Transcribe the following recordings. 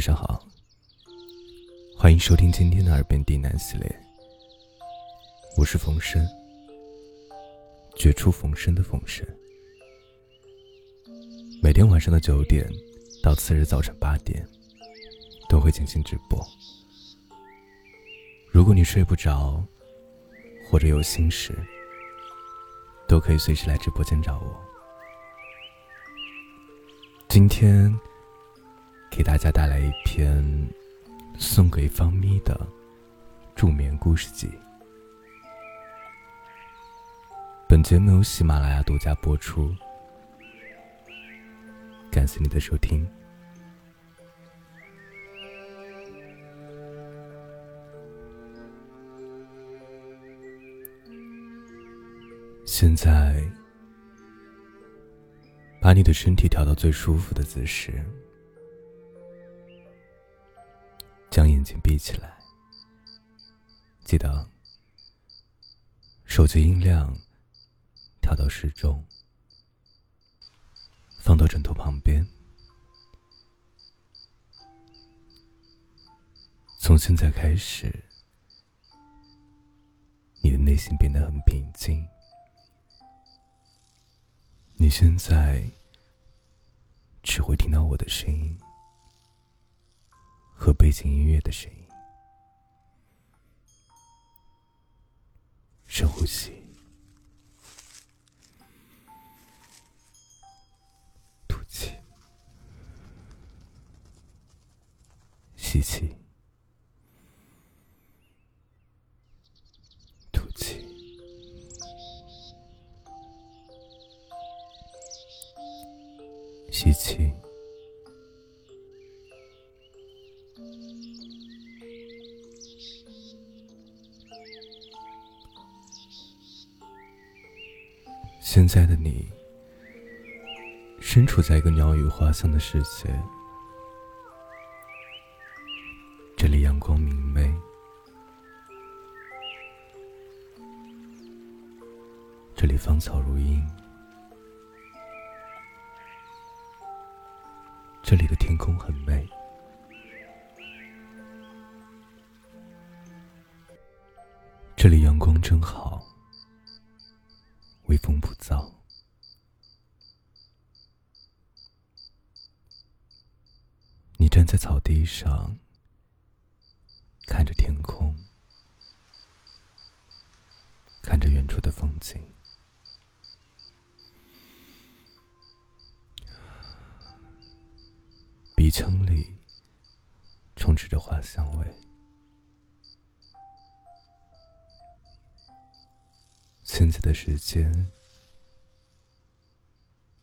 晚上好，欢迎收听今天的耳边低喃系列。我是冯生，绝处逢生的冯生。每天晚上的九点到次日早晨八点，都会进行直播。如果你睡不着，或者有心事，都可以随时来直播间找我。今天。给大家带来一篇送给方咪的助眠故事集。本节目由喜马拉雅独家播出，感谢你的收听。现在，把你的身体调到最舒服的姿势。眼睛闭起来，记得手机音量调到适中，放到枕头旁边。从现在开始，你的内心变得很平静。你现在只会听到我的声音。和背景音乐的声音，深呼吸，吐气，吸气，吐气，吸气。现在的你，身处在一个鸟语花香的世界，这里阳光明媚，这里芳草如茵，这里的天空很美，这里阳光真好。微风不燥，你站在草地上，看着天空，看着远处的风景，鼻腔里充斥着花香味。现在的时间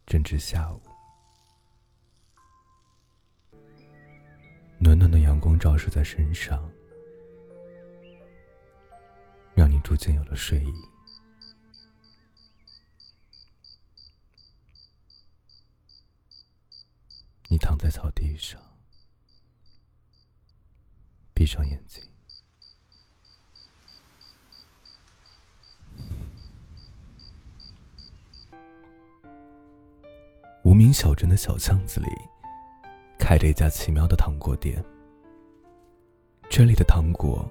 正值下午，暖暖的阳光照射在身上，让你逐渐有了睡意。你躺在草地上，闭上眼睛。名小镇的小巷子里，开着一家奇妙的糖果店。这里的糖果，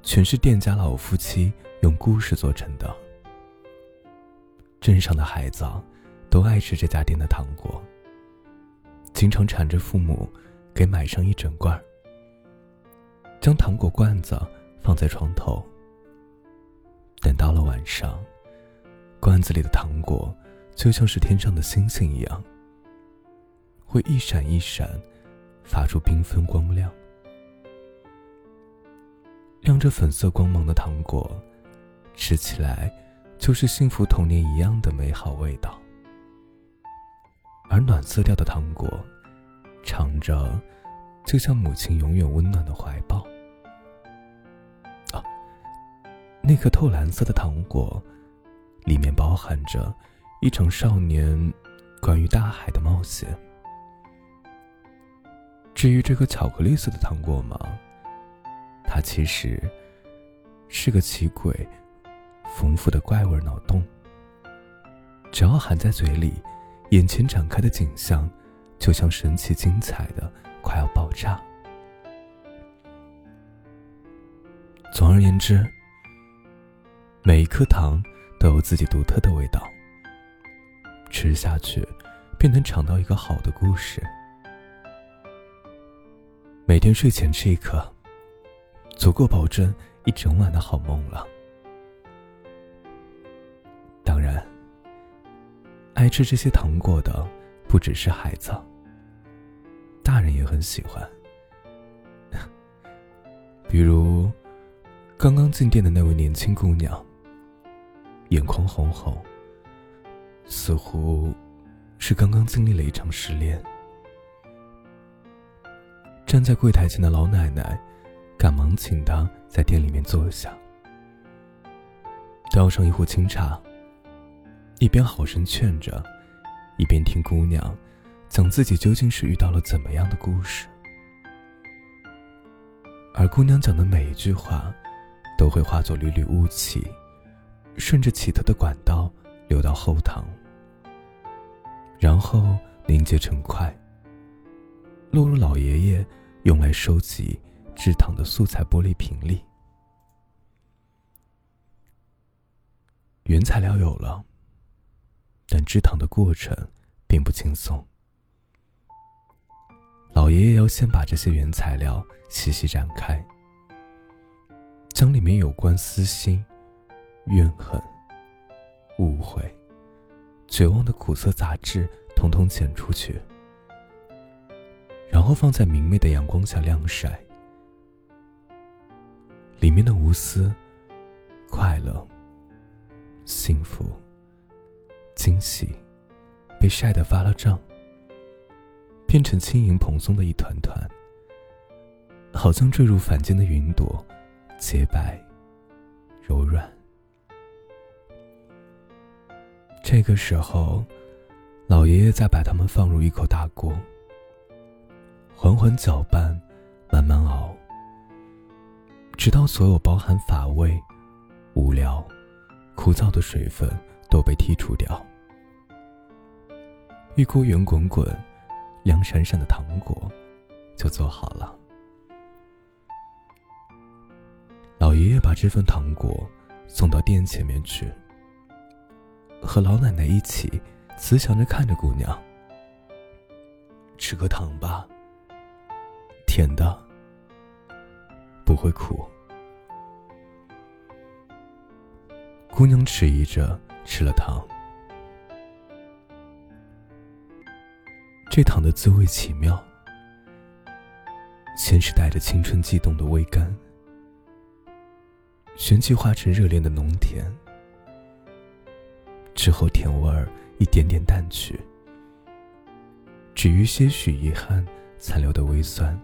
全是店家老夫妻用故事做成的。镇上的孩子都爱吃这家店的糖果，经常缠着父母给买上一整罐将糖果罐子放在床头。等到了晚上，罐子里的糖果就像是天上的星星一样。会一闪一闪，发出缤纷光亮。亮着粉色光芒的糖果，吃起来就是幸福童年一样的美好味道。而暖色调的糖果，尝着就像母亲永远温暖的怀抱。啊，那颗透蓝色的糖果，里面包含着一场少年关于大海的冒险。至于这个巧克力色的糖果吗？它其实是个奇诡丰富的怪味脑洞只要含在嘴里眼前展开的景象就像神奇精彩的快要爆炸。总而言之每一颗糖都有自己独特的味道吃下去便能尝到一个好的故事。每天睡前吃一颗，足够保证一整晚的好梦了。当然，爱吃这些糖果的不只是孩子，大人也很喜欢。比如，刚刚进店的那位年轻姑娘，眼眶红红，似乎是刚刚经历了一场失恋。站在柜台前的老奶奶，赶忙请她在店里面坐下，倒上一壶清茶，一边好生劝着，一边听姑娘讲自己究竟是遇到了怎么样的故事。而姑娘讲的每一句话，都会化作缕缕雾气，顺着奇特的管道流到后堂，然后凝结成块，落入老爷爷用来收集制糖的素材玻璃瓶里。原材料有了，但制糖的过程并不轻松。老爷爷要先把这些原材料细细展开，将里面有关私心、怨恨、误会、绝望的苦涩杂质统统剪出去，然后放在明媚的阳光下晾晒。里面的无私、快乐、幸福、惊喜，被晒得发了胀。变成轻盈蓬松的一团团，好像坠入凡间的云朵，洁白、柔软。这个时候，老爷爷再把它们放入一口大锅，缓缓搅拌，慢慢熬，直到所有包含乏味、无聊、枯燥的水分都被剔除掉，一锅圆滚滚。亮闪闪的糖果就做好了。老爷爷把这份糖果送到店前面去，和老奶奶一起慈祥着看着姑娘：“吃颗糖吧，甜的，不会苦。”姑娘迟疑着吃了糖。这糖的滋味奇妙，先是带着青春悸动的微甘，旋即化成热恋的浓甜，之后甜味儿一点点淡去，只余些许遗憾残留的微酸。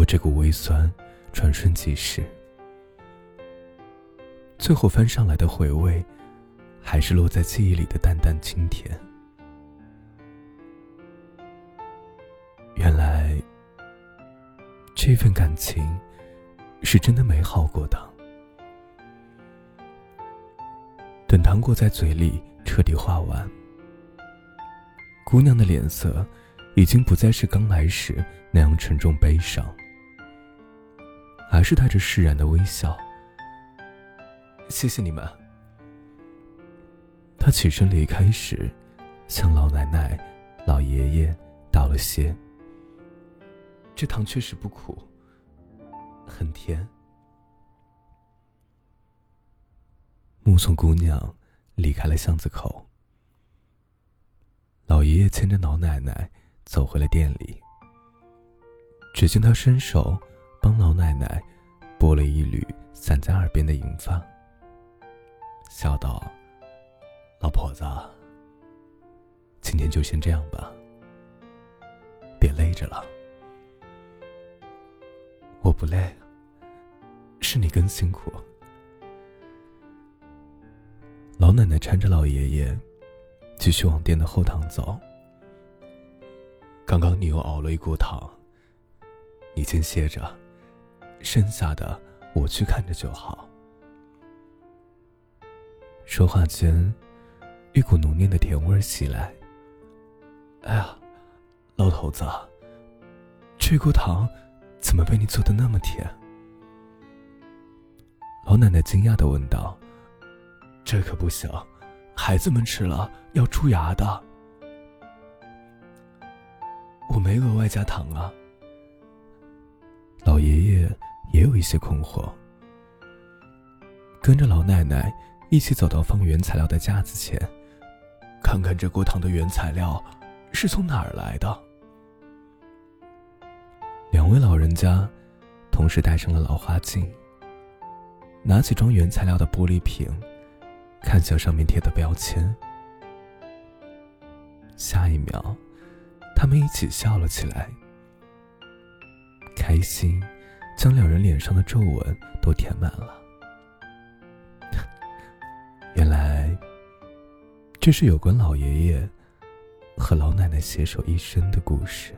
过这股微酸转瞬即逝，最后翻上来的回味。还是落在记忆里的淡淡清甜。原来，这份感情是真的美好过的。等糖果在嘴里彻底化完，姑娘的脸色已经不再是刚来时那样沉重悲伤，还是带着释然的微笑。谢谢你们。他起身离开时，向老奶奶、老爷爷道了谢。这糖确实不苦，很甜。目送姑娘离开了巷子口，老爷爷牵着老奶奶走回了店里。只见他伸手帮老奶奶拨了一缕散在耳边的银发，笑道。老婆子，今天就先这样吧，别累着了。我不累，是你更辛苦。老奶奶搀着老爷爷，继续往店的后堂走。刚刚你又熬了一锅汤，你先歇着，剩下的我去看着就好。说话间。一股浓烈的甜味袭来。哎呀，老头子，这锅糖怎么被你做的那么甜？老奶奶惊讶的问道：“这可不行，孩子们吃了要蛀牙的。”我没额外加糖啊。老爷爷也有一些困惑，跟着老奶奶一起走到放原材料的架子前，看看这锅汤的原材料是从哪儿来的。两位老人家同时戴上了老花镜，拿起装原材料的玻璃瓶，看向上面贴的标签。下一秒，他们一起笑了起来，开心将两人脸上的皱纹都填满了。原来，这是有关老爷爷和老奶奶携手一生的故事。